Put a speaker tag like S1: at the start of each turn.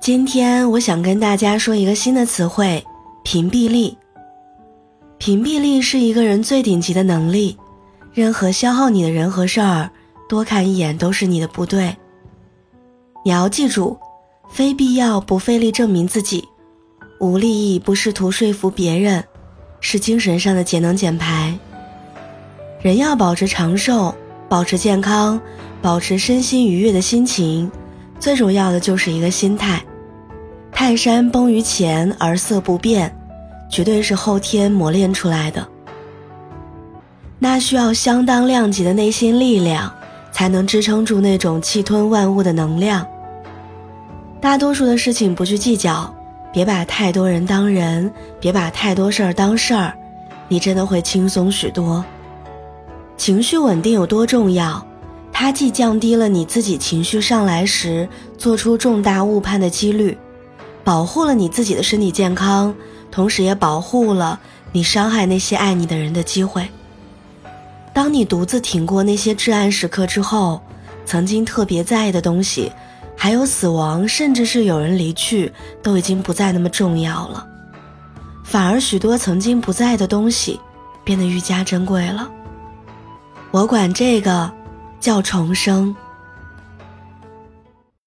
S1: 今天我想跟大家说一个新的词汇——屏蔽力。屏蔽力是一个人最顶级的能力，任何消耗你的人和事儿，多看一眼都是你的不对。你要记住，非必要不费力证明自己，无利益不试图说服别人，是精神上的节能减排。人要保持长寿，保持健康，保持身心愉悦的心情，最重要的就是一个心态。泰山崩于前而色不变，绝对是后天磨练出来的。那需要相当量级的内心力量，才能支撑住那种气吞万物的能量。大多数的事情不去计较，别把太多人当人，别把太多事儿当事儿，你真的会轻松许多。情绪稳定有多重要？它既降低了你自己情绪上来时做出重大误判的几率。保护了你自己的身体健康，同时也保护了你伤害那些爱你的人的机会。当你独自挺过那些至暗时刻之后，曾经特别在意的东西，还有死亡，甚至是有人离去，都已经不再那么重要了。反而许多曾经不在的东西，变得愈加珍贵了。我管这个叫重生。